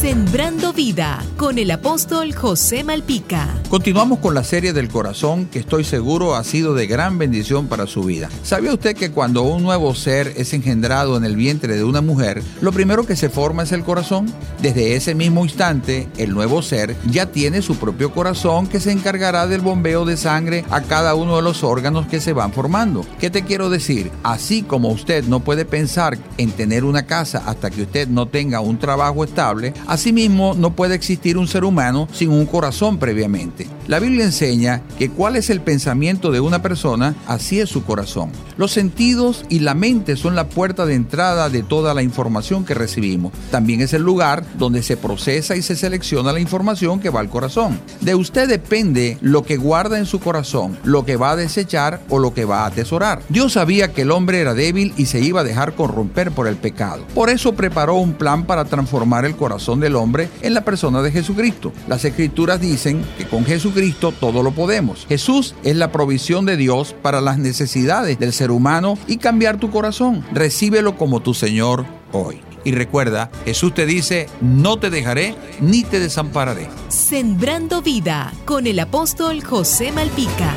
Sembrando vida con el apóstol José Malpica. Continuamos con la serie del corazón que estoy seguro ha sido de gran bendición para su vida. ¿Sabía usted que cuando un nuevo ser es engendrado en el vientre de una mujer, lo primero que se forma es el corazón? Desde ese mismo instante, el nuevo ser ya tiene su propio corazón que se encargará del bombeo de sangre a cada uno de los órganos que se van formando. ¿Qué te quiero decir? Así como usted no puede pensar en tener una casa hasta que usted no tenga un trabajo estable, asimismo no puede existir un ser humano sin un corazón previamente. La Biblia enseña que cuál es el pensamiento de una persona, así es su corazón. Los sentidos y la mente son la puerta de entrada de toda la información que recibimos. También es el lugar donde se procesa y se selecciona la información que va al corazón. De usted depende lo que guarda en su corazón, lo que va a desechar o lo que va a atesorar. Dios sabía que el hombre era débil y se iba a dejar corromper por el pecado. Por eso preparó un plan para transformar el corazón del hombre en la persona de Jesucristo. Las escrituras dicen que con Jesucristo Cristo todo lo podemos. Jesús es la provisión de Dios para las necesidades del ser humano y cambiar tu corazón. Recíbelo como tu Señor hoy. Y recuerda, Jesús te dice, no te dejaré ni te desampararé. Sembrando vida con el apóstol José Malpica.